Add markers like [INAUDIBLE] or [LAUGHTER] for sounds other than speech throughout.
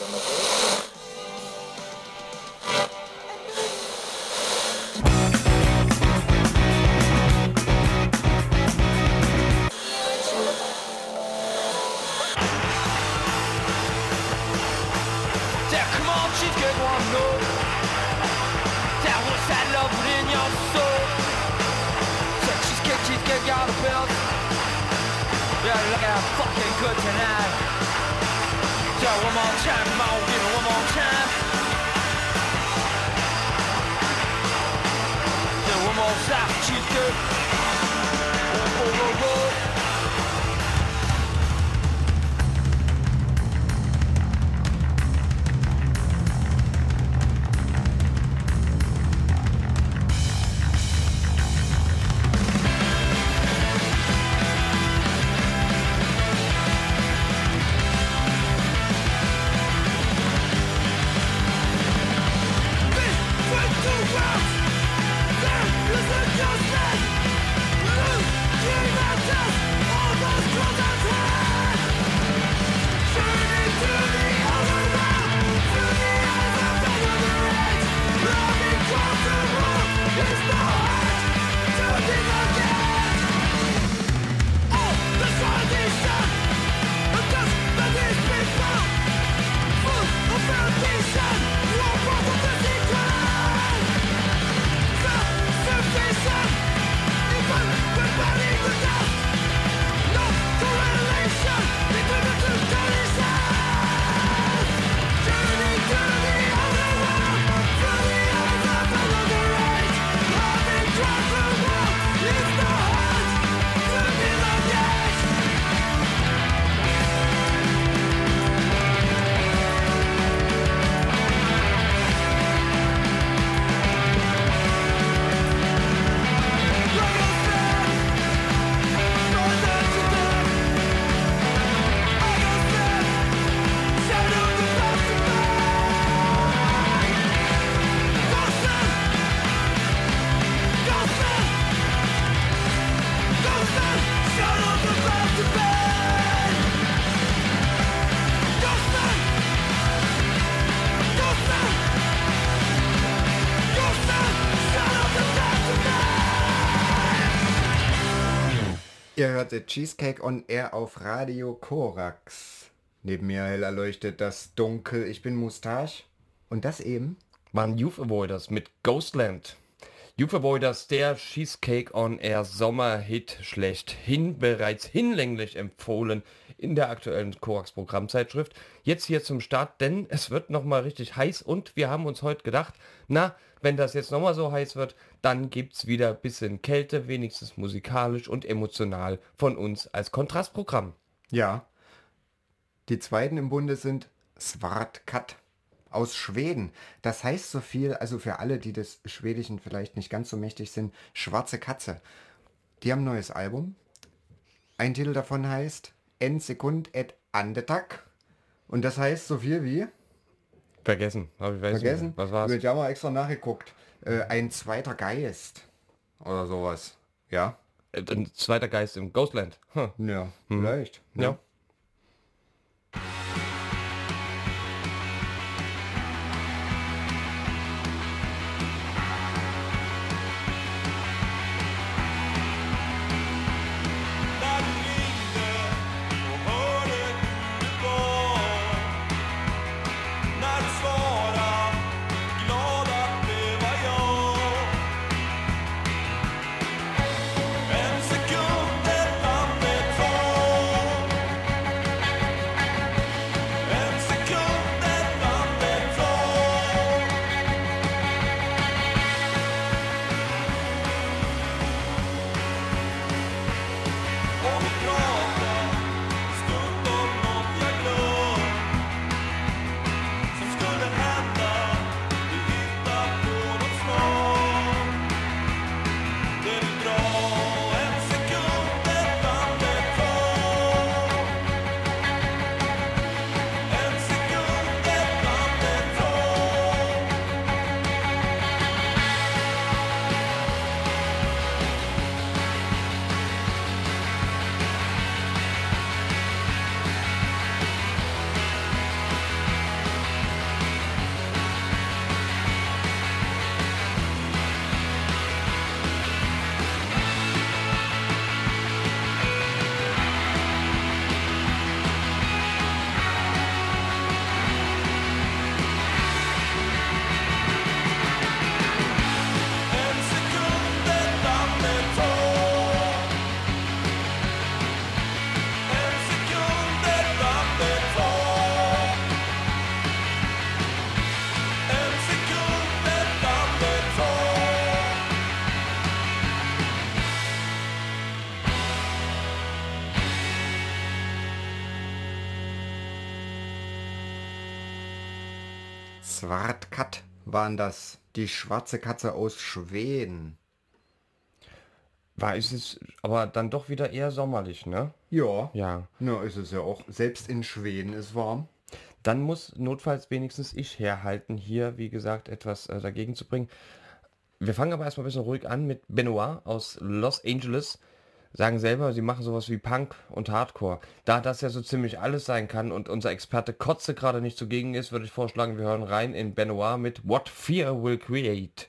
Então, Ihr hörte Cheesecake on Air auf Radio Korax. Neben mir hell erleuchtet das Dunkel. Ich bin Mustache. Und das eben? waren Youth Avoiders mit Ghostland. Youth Avoiders, der Cheesecake on Air Sommerhit schlechthin, bereits hinlänglich empfohlen in der aktuellen Korax Programmzeitschrift. Jetzt hier zum Start, denn es wird nochmal richtig heiß und wir haben uns heute gedacht, na, wenn das jetzt nochmal so heiß wird, dann gibt's wieder ein bisschen Kälte, wenigstens musikalisch und emotional von uns als Kontrastprogramm. Ja. Die zweiten im Bunde sind Svartkat aus Schweden. Das heißt so viel, also für alle, die des Schwedischen vielleicht nicht ganz so mächtig sind, Schwarze Katze. Die haben ein neues Album. Ein Titel davon heißt En Sekund et Andetag. Und das heißt so viel wie, Vergessen, hab ich weiß nicht vergessen. Was war's? wird ja mal extra nachgeguckt, äh, ein zweiter Geist. Oder sowas. Ja? Äh, Ein zweiter Geist im Ghostland. Hm. Ja, vielleicht. ne? Ja. Svartkat waren das. Die schwarze Katze aus Schweden. War ist es aber dann doch wieder eher sommerlich, ne? Ja. Ja. Na, ist es ja auch. Selbst in Schweden ist warm. Dann muss notfalls wenigstens ich herhalten, hier, wie gesagt, etwas äh, dagegen zu bringen. Wir fangen aber erstmal ein bisschen ruhig an mit Benoit aus Los Angeles. Sagen selber, sie machen sowas wie Punk und Hardcore. Da das ja so ziemlich alles sein kann und unser Experte Kotze gerade nicht zugegen ist, würde ich vorschlagen, wir hören rein in Benoit mit What Fear Will Create.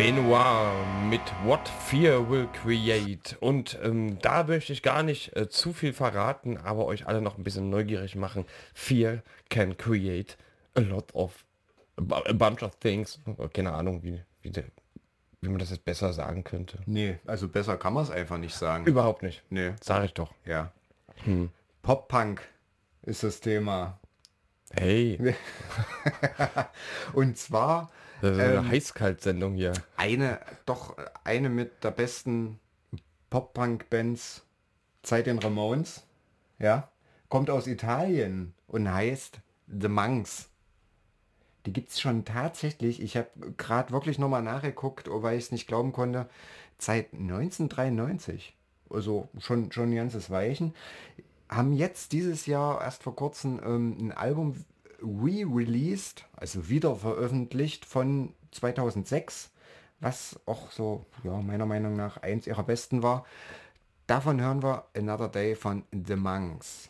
Benoit mit What Fear Will Create. Und ähm, da möchte ich gar nicht äh, zu viel verraten, aber euch alle noch ein bisschen neugierig machen. Fear can create a lot of, a bu- a bunch of things. Keine Ahnung, wie, wie, der, wie man das jetzt besser sagen könnte. Nee, also besser kann man es einfach nicht sagen. Überhaupt nicht. Nee, Sag ich doch. ja. Pop-Punk ist das Thema. Hey, [LAUGHS] Und zwar eine Ähm, Heißkalt-Sendung hier. eine, doch eine mit der besten Pop-Punk-Bands seit den Ramones. Ja. Kommt aus Italien und heißt The Monks. Die gibt es schon tatsächlich. Ich habe gerade wirklich nochmal nachgeguckt, weil ich es nicht glauben konnte. Seit 1993. Also schon, schon ein ganzes Weichen. Haben jetzt dieses Jahr erst vor kurzem ähm, ein Album re-released, also wieder veröffentlicht von 2006, was auch so, ja, meiner Meinung nach eins ihrer besten war. Davon hören wir Another Day von The Monks.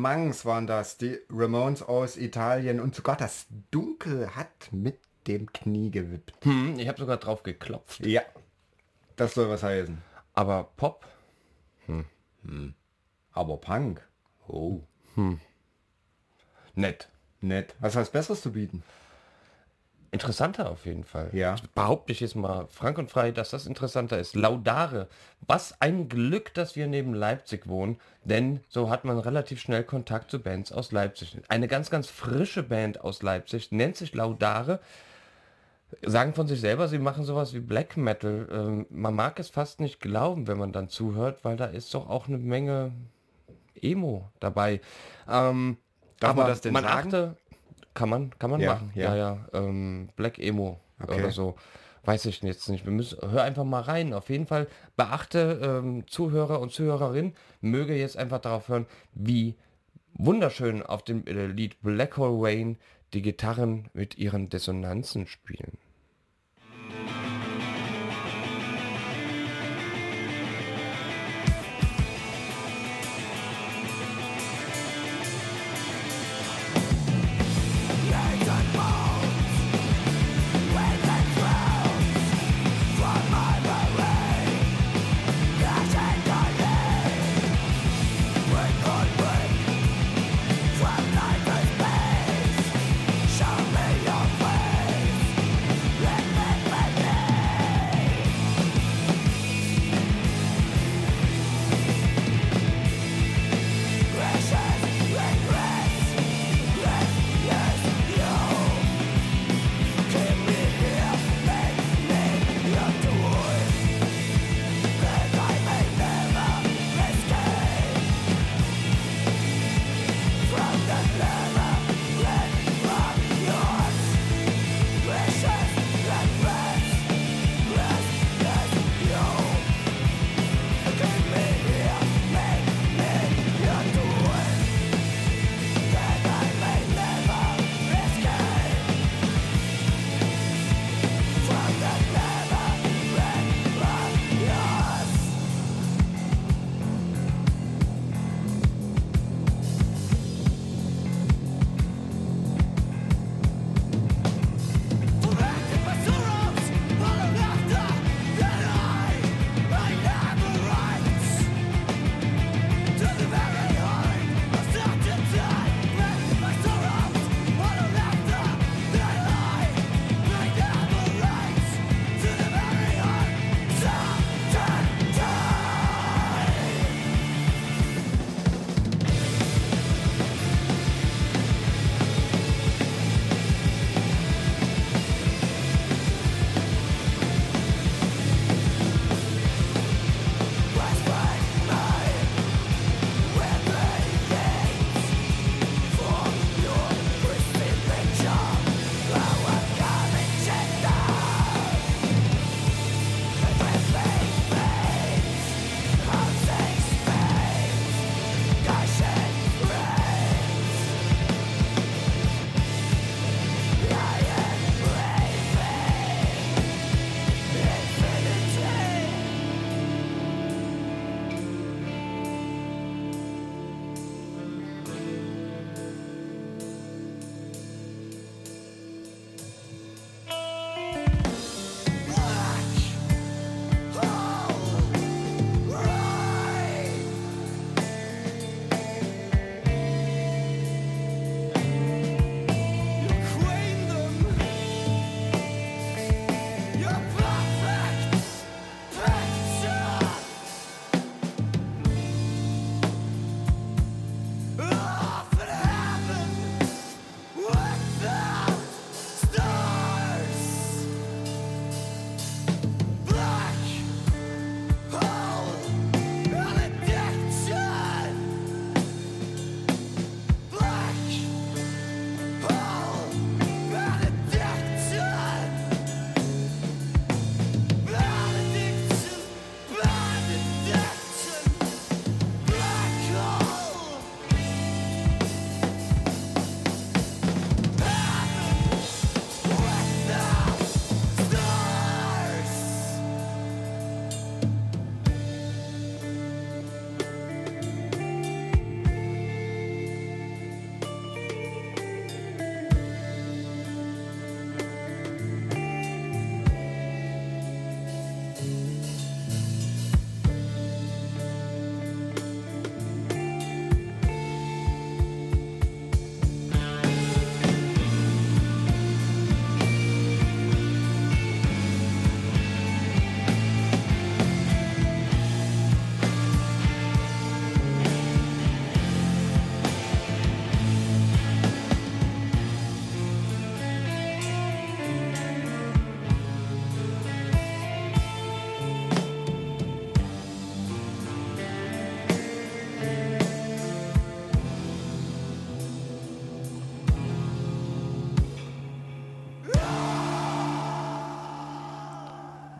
Monks waren das, die Ramones aus Italien und sogar das Dunkel hat mit dem Knie gewippt. Hm, ich habe sogar drauf geklopft. Ja, das soll was heißen. Aber Pop, Aber Punk, oh, nett. nett. Was hast Besseres zu bieten? Interessanter auf jeden Fall. Ja. Ich behaupte ich jetzt mal frank und frei, dass das interessanter ist. Laudare. Was ein Glück, dass wir neben Leipzig wohnen, denn so hat man relativ schnell Kontakt zu Bands aus Leipzig. Eine ganz, ganz frische Band aus Leipzig nennt sich Laudare. Sagen von sich selber, sie machen sowas wie Black Metal. Ähm, man mag es fast nicht glauben, wenn man dann zuhört, weil da ist doch auch eine Menge Emo dabei. Ähm, Darf man aber das denn man sagen? achte, kann man, kann man Ja, machen. ja. Ja, ja. Ähm, Black Emo Okay. oder so. Weiß ich jetzt nicht. Wir müssen, hör einfach mal rein. Auf jeden Fall beachte ähm, Zuhörer und Zuhörerin, möge jetzt einfach darauf hören, wie wunderschön auf dem äh, Lied Black Hole Rain die Gitarren mit ihren Dissonanzen spielen.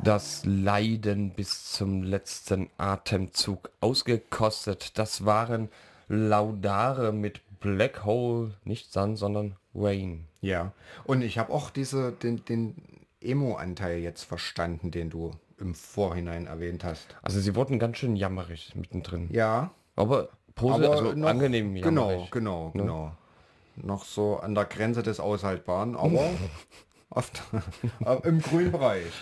Das Leiden bis zum letzten Atemzug ausgekostet. Das waren Laudare mit Black Hole, nicht Sun, sondern Rain. Ja. Und ich habe auch diese, den, den Emo-Anteil jetzt verstanden, den du im Vorhinein erwähnt hast. Also sie wurden ganz schön jammerig mittendrin. Ja. Aber, posi- Aber also noch, angenehm Genau, jammerig. genau, genau. Noch so an der Grenze des Aushaltbaren, aber [LAUGHS] oft [LAUGHS] im grünen Bereich.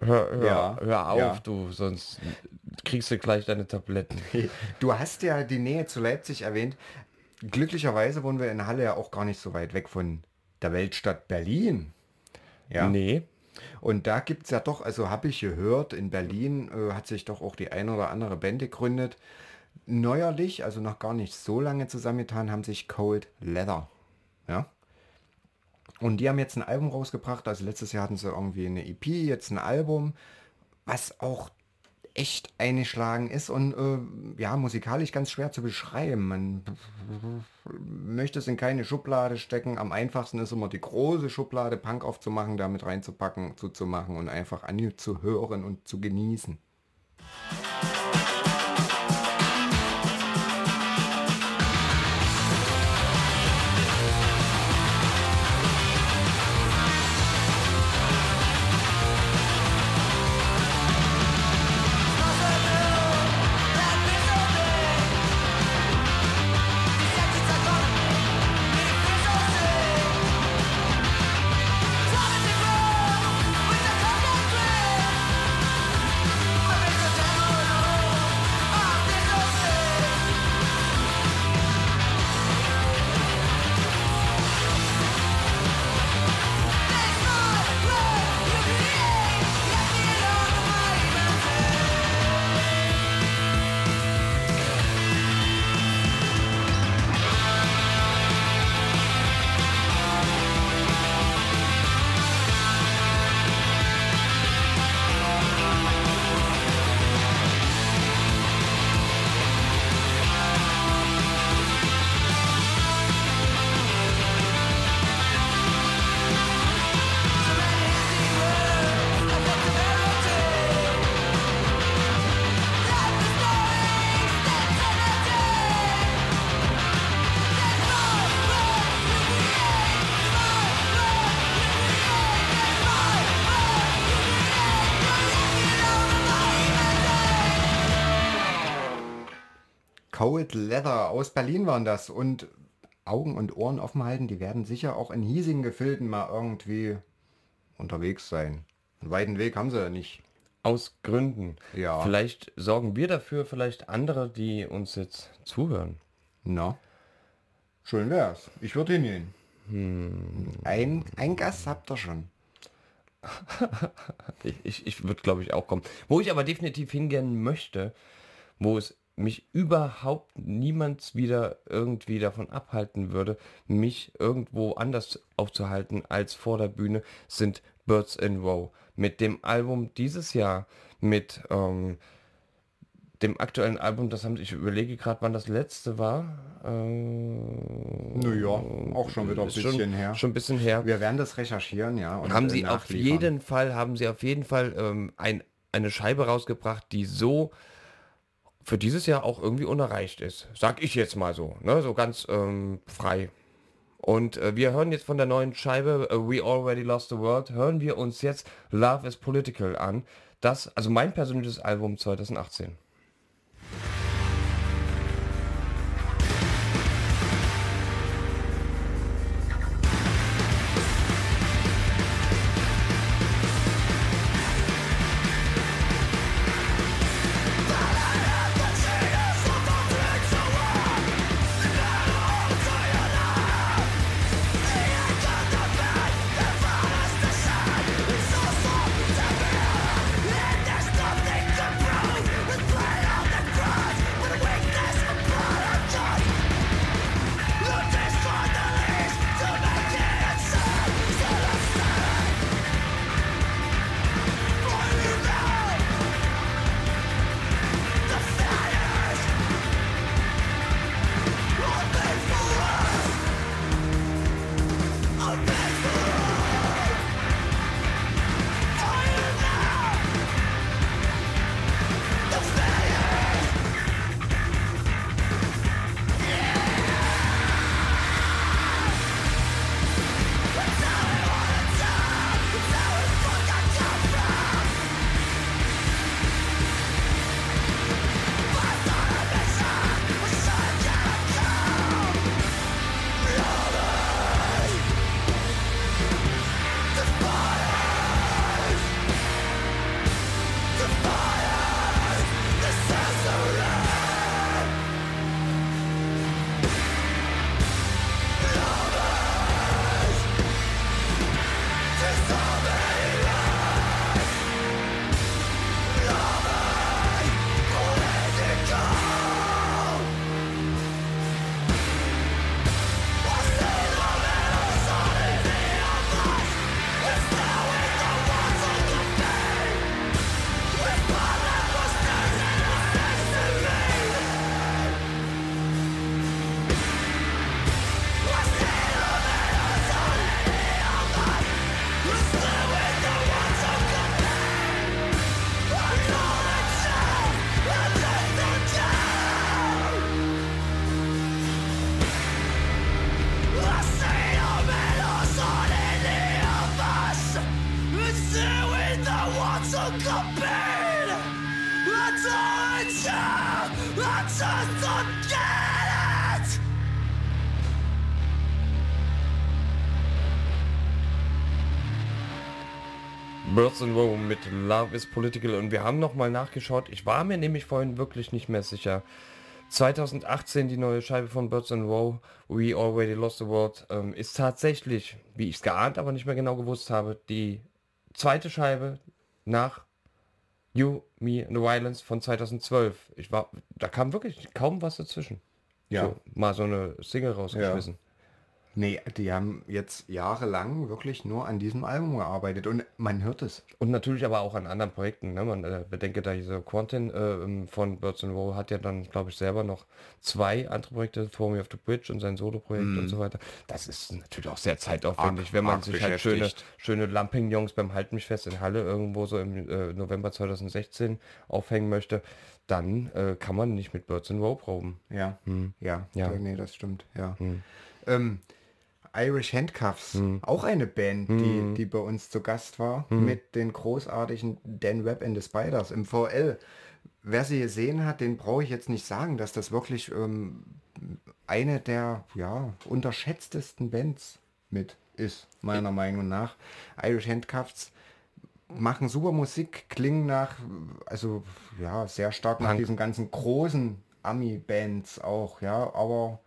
Hör, hör, Ja, hör auf, ja. du, sonst kriegst du gleich deine Tabletten. [LAUGHS] Du hast ja die Nähe zu Leipzig erwähnt. Glücklicherweise wohnen wir in Halle ja auch gar nicht so weit weg von der Weltstadt Berlin. Ja. Nee, Und da gibt es ja doch, also habe ich gehört, in Berlin äh, hat sich doch auch die eine oder andere Band gegründet. Neuerlich, also noch gar nicht so lange zusammengetan, haben sich Cold Leather. Ja. Und die haben jetzt ein Album rausgebracht. Also letztes Jahr hatten sie irgendwie eine EP, jetzt ein Album, was auch echt eingeschlagen ist und äh, ja, musikalisch ganz schwer zu beschreiben. Man möchte es in keine Schublade stecken. Am einfachsten ist immer die große Schublade Punk aufzumachen, damit reinzupacken, zuzumachen und einfach anzuhören und zu genießen. Cold Leather aus Berlin waren das und Augen und Ohren offen halten, die werden sicher auch in hiesigen Gefilden mal irgendwie unterwegs sein. Einen weiten Weg haben sie ja nicht. aus Gründen. Ja. Vielleicht sorgen wir dafür, vielleicht andere, die uns jetzt zuhören. Na, schön wär's. Ich würde hingehen. Ein, ein Gast habt ihr schon. [LAUGHS] Ich, ich, ich würde, glaube ich, auch kommen. Wo ich aber definitiv hingehen möchte, wo es mich überhaupt niemand wieder irgendwie davon abhalten würde, mich irgendwo anders aufzuhalten als vor der Bühne, sind Birds in Row. Mit dem Album dieses Jahr, mit ähm, dem aktuellen Album, das haben ich überlege gerade, wann das letzte war. Ähm, Naja, auch schon wieder ein bisschen schon, her. Schon ein bisschen her Wir werden das recherchieren, ja. Und haben äh, sie auf nachliefern. jeden Fall, haben sie auf jeden Fall ähm, ein, eine Scheibe rausgebracht, die so für dieses Jahr auch irgendwie unerreicht ist. Sag ich jetzt mal so, ne? so ganz ähm, frei. Und äh, wir hören jetzt von der neuen Scheibe äh, We Already Lost the World, hören wir uns jetzt Love is Political an. Das, also mein persönliches Album 2018. Birds in Row mit Love is Political und wir haben nochmal nachgeschaut. Ich war mir nämlich vorhin wirklich nicht mehr sicher. 2018 die neue Scheibe von Birds in Row, We Already Lost the World, ähm, ist tatsächlich, wie ich es geahnt, aber nicht mehr genau gewusst habe, die zweite Scheibe nach You, Me and the Violence von 2012. Ich war, da kam wirklich kaum was dazwischen. Ja. So, mal so eine Single rausgeschmissen. Nee, die haben jetzt jahrelang wirklich nur an diesem Album gearbeitet und man hört es. Und natürlich aber auch an anderen Projekten. Ne? Man äh, bedenke da diese Quentin äh, von Birds and Row hat ja dann, glaube ich, selber noch zwei andere Projekte, For Me of the Bridge und sein Solo-Projekt und so weiter. Das ist natürlich auch sehr zeitaufwendig, Arg- wenn man sich halt schöne, schöne Lampignons beim Halt mich fest in Halle irgendwo so im äh, November 2016 aufhängen möchte, dann äh, kann man nicht mit Birds and Row proben. Ja, ja, Ja. ja, nee, das stimmt, ja. Ähm, Irish Handcuffs, auch eine Band, die, die bei uns zu Gast war, mit den großartigen Dan Webb and the Spiders im VL. Wer sie gesehen hat, den brauche ich jetzt nicht sagen, dass das wirklich ähm, eine der ja, unterschätztesten Bands mit ist, meiner Meinung nach. Irish Handcuffs machen super Musik, klingen nach, also ja, sehr stark nach Punk. diesen ganzen großen Ami-Bands auch, ja, aber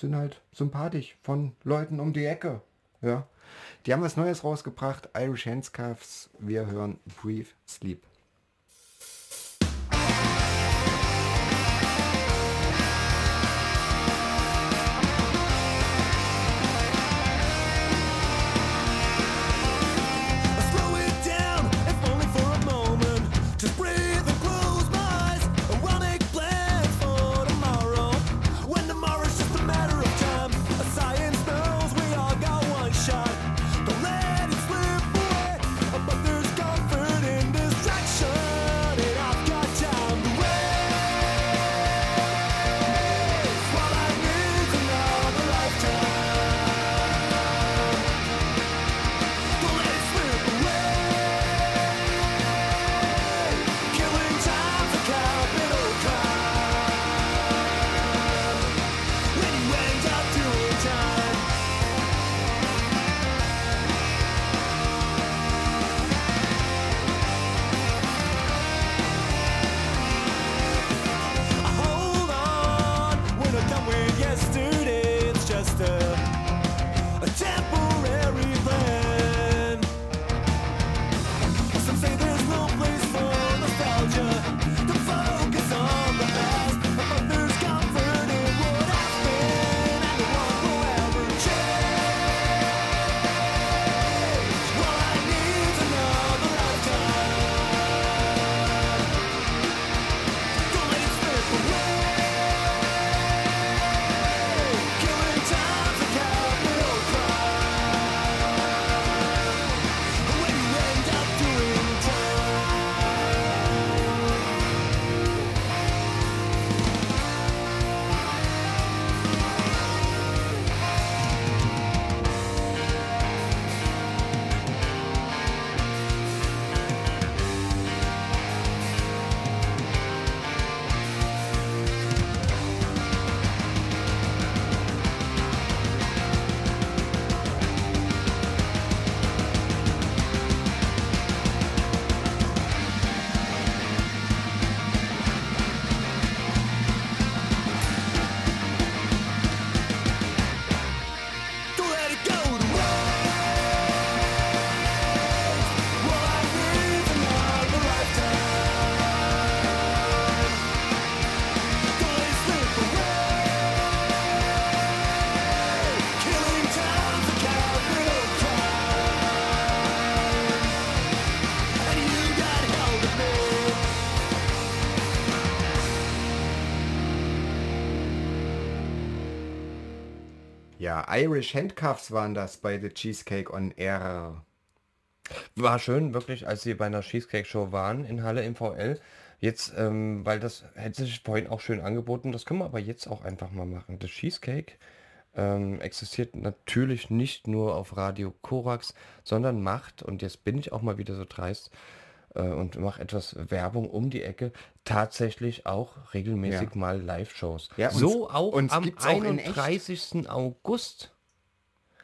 sind halt sympathisch von Leuten um die Ecke, ja. Die haben was Neues rausgebracht, Irish Handcuffs, wir hören Brief Sleep. Ja, Irish Handcuffs waren das bei The Cheesecake on Air. War schön, wirklich, als sie bei einer Cheesecake-Show waren in Halle im VL. Jetzt, ähm, weil das hätte sich vorhin auch schön angeboten, das können wir aber jetzt auch einfach mal machen. Das Cheesecake ähm, existiert natürlich nicht nur auf Radio Korax, sondern macht, und jetzt bin ich auch mal wieder so dreist, und mache etwas Werbung um die Ecke, tatsächlich auch regelmäßig Ja. mal Live-Shows. Ja, uns- so auch uns am gibt's auch in echt. 31. August.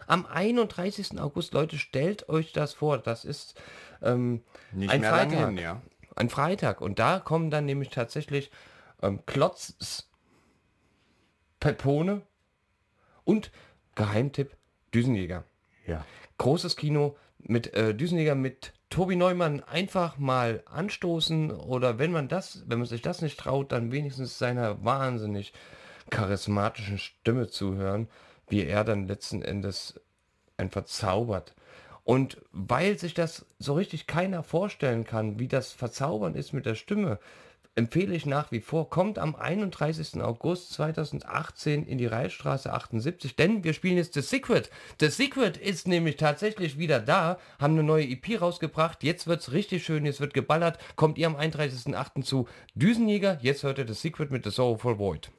Am 31. August, Leute, stellt euch das vor. Das ist ähm, Nicht ein Freitag. hin, ja. Ein Freitag. Und da kommen dann nämlich tatsächlich ähm, Klotz, Pepone und Geheimtipp Düsenjäger. Ja. Großes Kino mit äh, Düsenjäger mit Tobi Neumann einfach mal anstoßen oder wenn man das, wenn man sich das nicht traut, dann wenigstens seiner wahnsinnig charismatischen Stimme zuhören, wie er dann letzten Endes einfach zaubert. Und weil sich das so richtig keiner vorstellen kann, wie das Verzaubern ist mit der Stimme, empfehle ich nach wie vor, kommt am 31. August 2018 in die Reichsstraße 78, denn wir spielen jetzt The Secret. The Secret ist nämlich tatsächlich wieder da, haben eine neue EP rausgebracht, jetzt wird's richtig schön, jetzt wird geballert, kommt ihr am 31.8. zu Düsenjäger, jetzt hört ihr The Secret mit The Sorrowful Void.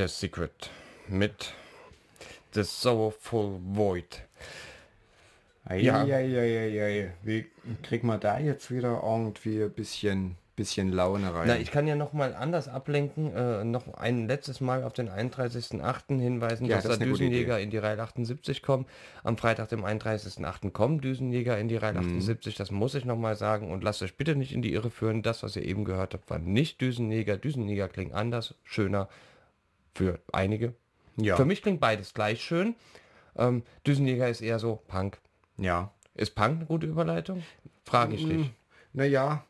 The Secret mit The Soulful Void. Ja. Eieieiei. Wie kriegt man da jetzt wieder irgendwie ein bisschen, bisschen Laune rein? Na, ich kann ja noch mal anders ablenken, äh, noch ein letztes Mal auf den 31.08. hinweisen, Ja, dass das da Düsenjäger in die Reihe 78 kommen. Am Freitag, dem 31.08. kommen Düsenjäger in die Reihe Mhm. 78, das muss ich noch mal sagen und lasst euch bitte nicht in die Irre führen. Das, was ihr eben gehört habt, war nicht Düsenjäger. Düsenjäger klingen anders, schöner für einige. Ja. Für mich klingt beides gleich schön. Ähm, Düsenjäger ist eher so Punk. ja. Ist Punk eine gute Überleitung? Frage ich dich. Naja,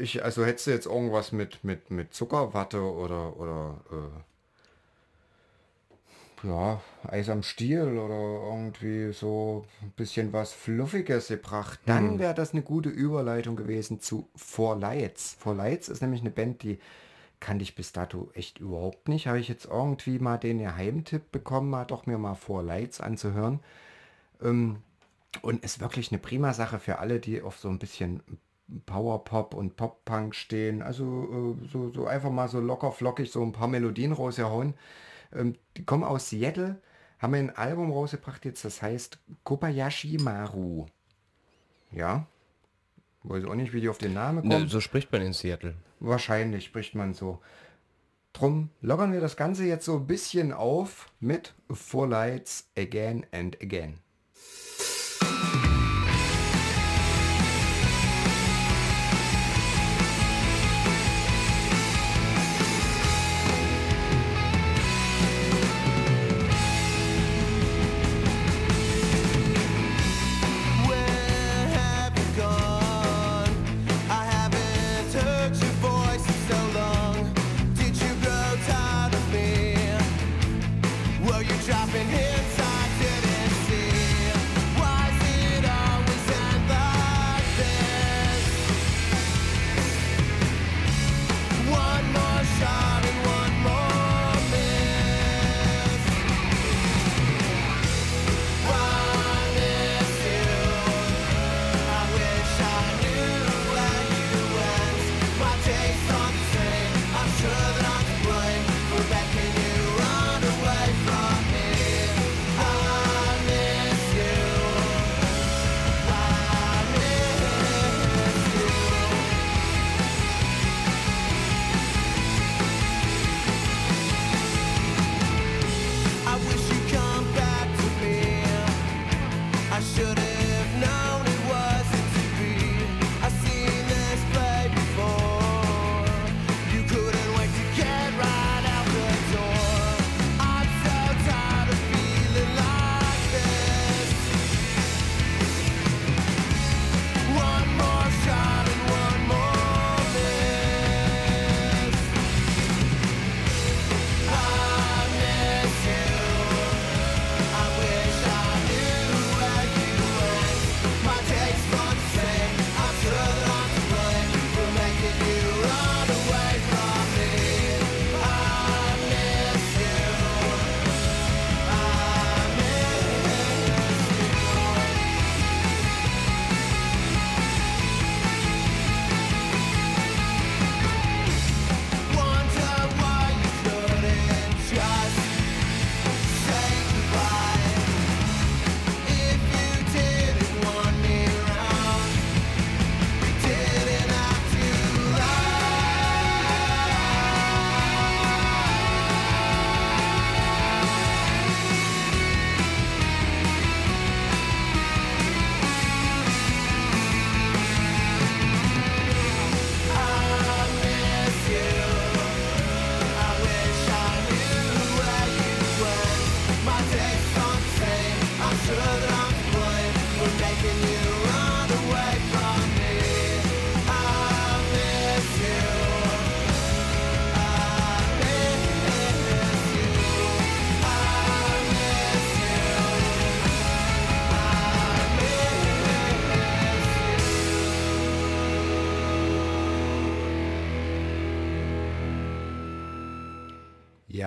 ich, also hättest du jetzt irgendwas mit, mit, mit Zuckerwatte oder, oder äh, ja, Eis am Stiel oder irgendwie so ein bisschen was Fluffiges gebracht, dann wäre das eine gute Überleitung gewesen zu For Lights. For Lights ist nämlich eine Band, die kannte ich bis dato echt überhaupt nicht. Habe ich jetzt irgendwie mal den Geheimtipp bekommen, mal doch mir mal For Lights anzuhören. Ähm, und ist wirklich eine prima Sache für alle, die auf so ein bisschen Powerpop und Pop-Punk stehen. Also äh, so, so einfach mal so locker flockig so ein paar Melodien rausgehauen. Ähm, die kommen aus Seattle, haben ein Album rausgebracht jetzt, das heißt Kobayashi Maru. Ja. Weiß auch nicht, wie die auf den Namen kommen. Ne, so spricht man in Seattle. Wahrscheinlich spricht man so. Drum lockern wir das Ganze jetzt so ein bisschen auf mit Four Lights Again and Again.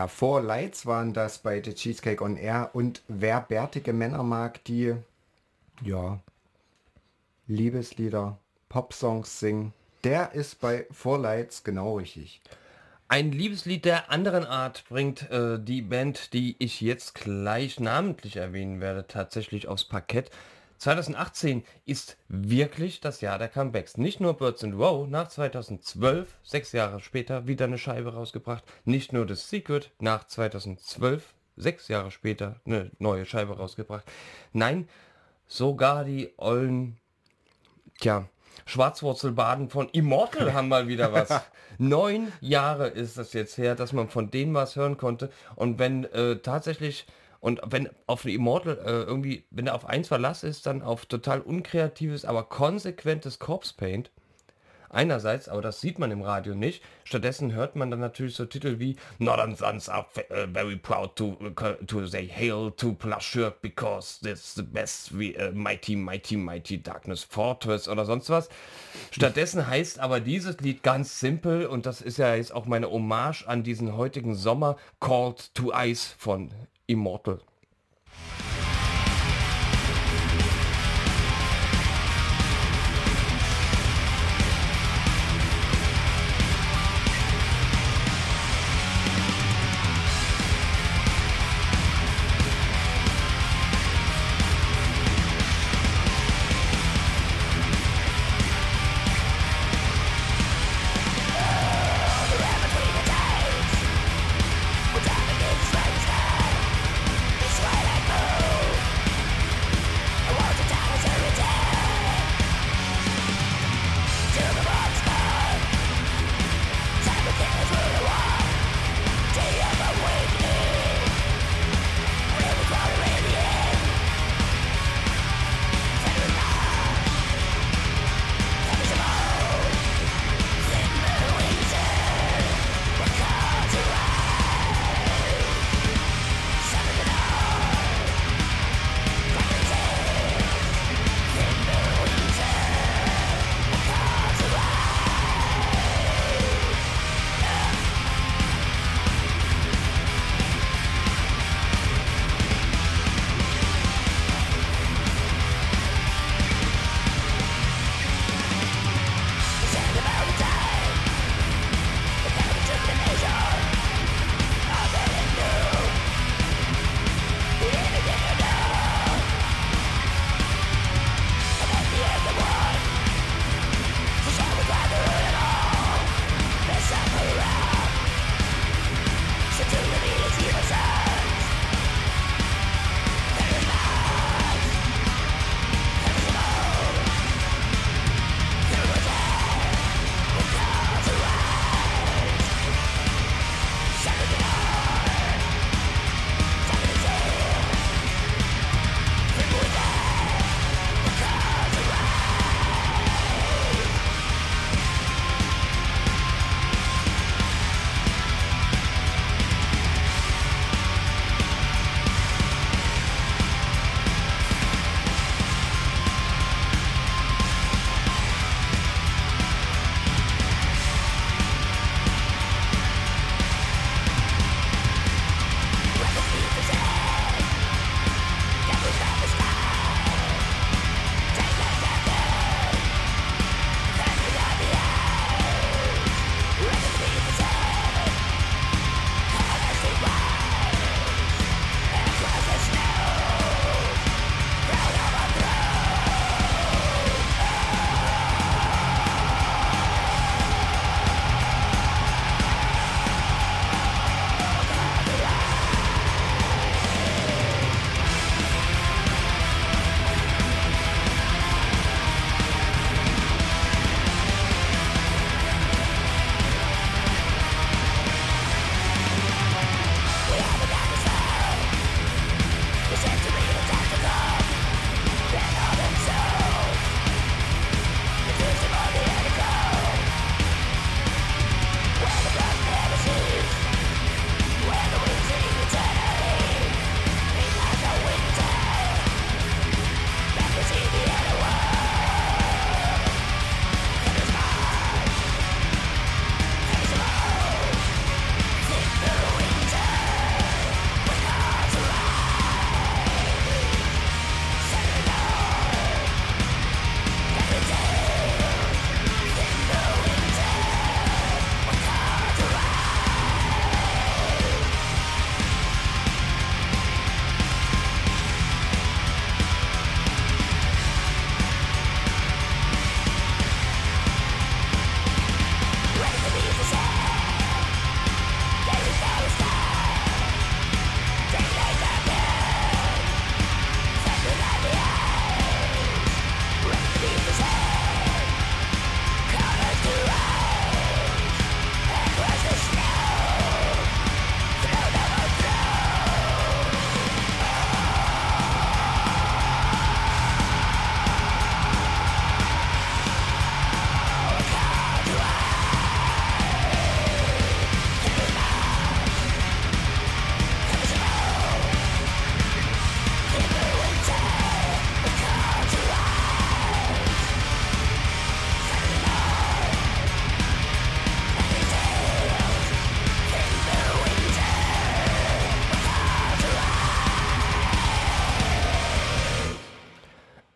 Ja, Four Lights waren das bei The Cheesecake on Air und wer bärtige Männer mag, die ja Liebeslieder, Popsongs singen, der ist bei Four Lights genau richtig. Ein Liebeslied der anderen Art bringt äh, die Band, die ich jetzt gleich namentlich erwähnen werde, tatsächlich aufs Parkett. 2018 ist wirklich das Jahr der Comebacks. Nicht nur Birds and Row nach 2012, sechs Jahre später, wieder eine Scheibe rausgebracht. Nicht nur The Secret nach 2012, sechs Jahre später, eine neue Scheibe rausgebracht. Nein, sogar die ollen, tja, Schwarzwurzelbaden von Immortal haben mal wieder was. [LAUGHS] Neun Jahre ist das jetzt her, dass man von denen was hören konnte. Und wenn äh, tatsächlich, und wenn auf eine Immortal äh, irgendwie, wenn er auf eins Verlass ist, dann auf total unkreatives, aber konsequentes Corpse Paint. Einerseits, aber das sieht man im Radio nicht. Stattdessen hört man dann natürlich so Titel wie Northern Sons are uh, very proud to, to say hail to Plashirk because that's the best we, uh, mighty, mighty, mighty Darkness Fortress oder sonst was. Stattdessen heißt aber dieses Lied ganz simpel und das ist ja jetzt auch meine Hommage an diesen heutigen Sommer Called to Ice von Immortal. This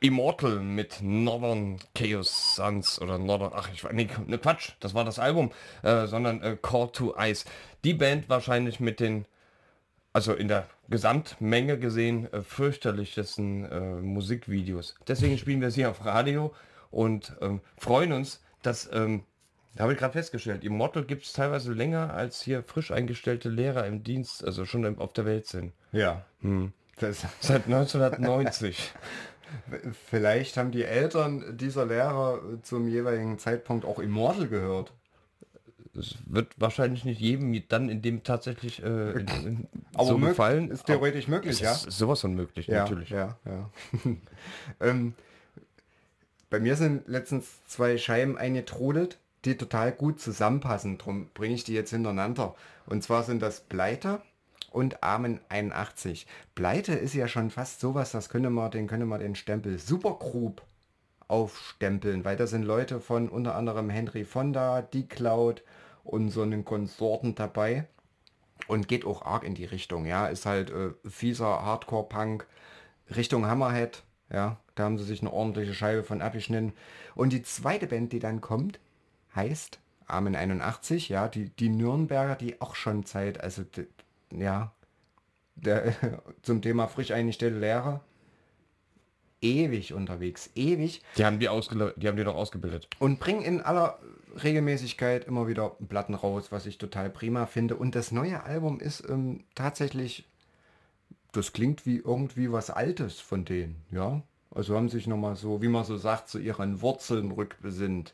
Immortal mit Northern Chaos Suns oder Northern, ach ich weiß, nee, ne Quatsch, das war das Album, äh, sondern äh, Call to Ice. Die Band wahrscheinlich mit den, also in der Gesamtmenge gesehen, äh, fürchterlichsten äh, Musikvideos. Deswegen spielen wir es hier auf Radio und ähm, freuen uns, dass, ähm, habe ich gerade festgestellt, Immortal gibt es teilweise länger als hier frisch eingestellte Lehrer im Dienst, also schon auf der Welt sind. Ja. Das, Seit 1990. [LAUGHS] vielleicht haben die Eltern dieser Lehrer zum jeweiligen Zeitpunkt auch Immortal gehört. Es wird wahrscheinlich nicht jedem dann in dem tatsächlich äh, in, in [LAUGHS] Aber so gefallen. ist theoretisch Aber möglich, ja? Ist sowas von möglich, Ja, natürlich. ja, ja. [LAUGHS] ähm, bei mir sind letztens zwei Scheiben eingetrudelt, die total gut zusammenpassen. Drum bringe ich die jetzt hintereinander. Und zwar sind das Pleite und Amen 81. Pleite ist ja schon fast sowas, das könnte man, den könnte man den Stempel Supergroup aufstempeln, weil da sind Leute von unter anderem Henry Fonda, Die Cloud und so einen Konsorten dabei und geht auch arg in die Richtung, ja, ist halt äh, fieser Hardcore-Punk Richtung Hammerhead, ja, da haben sie sich eine ordentliche Scheibe von abgeschnitten. Und die zweite Band, die dann kommt, heißt Amen 81, ja, die, die Nürnberger, die auch schon Zeit, also ja, der, [LAUGHS] zum Thema frisch eingestellte Lehrer, ewig unterwegs, ewig Die haben die, die haben die doch ausgebildet. und bringen in aller Regelmäßigkeit immer wieder Platten raus, was ich total prima finde. Und das neue Album ist ähm, tatsächlich, das klingt wie irgendwie was Altes von denen, ja. Also haben sich nochmal so, wie man so sagt, zu ihren Wurzeln rückbesinnt.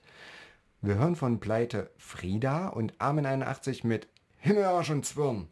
Wir hören von Pleite Frieda und Armin 81 mit Himmelarsch und Zwirn.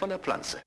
Von der Pflanze.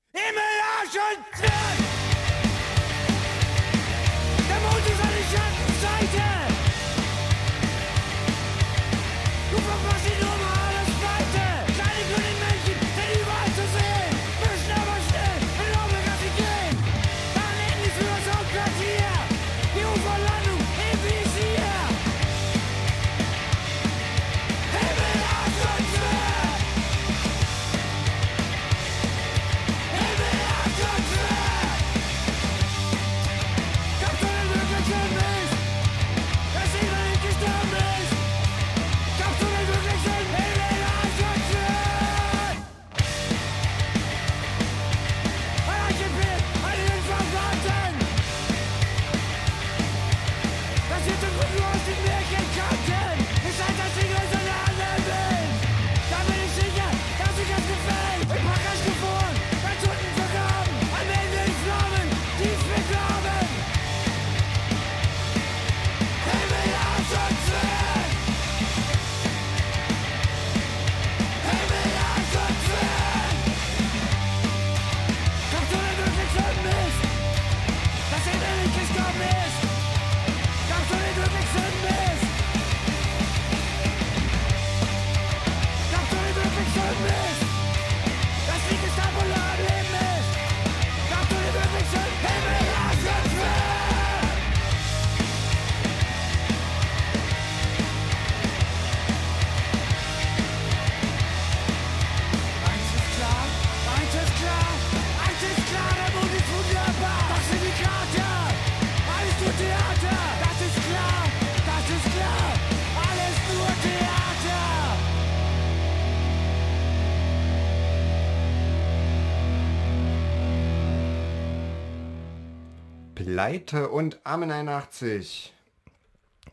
Leite und Amen 81.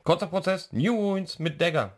Kurzer Prozess, News mit Dagger.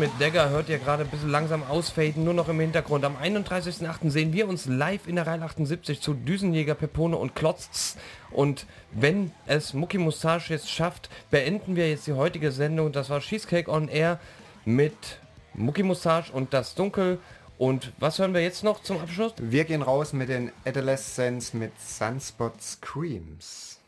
mit Dagger hört ihr gerade ein bisschen langsam ausfaden, nur noch im Hintergrund. Am 31.08. sehen wir uns live in der Reihe 78 zu Düsenjäger, Pepone und Klotz. Und wenn es Mucki Mustache jetzt schafft, beenden wir jetzt die heutige Sendung. Das war Cheesecake on Air mit Mucki Mustache und das Dunkel. Und was hören wir jetzt noch zum Abschluss? Wir gehen raus mit den Adolescents mit Sunspot Screams.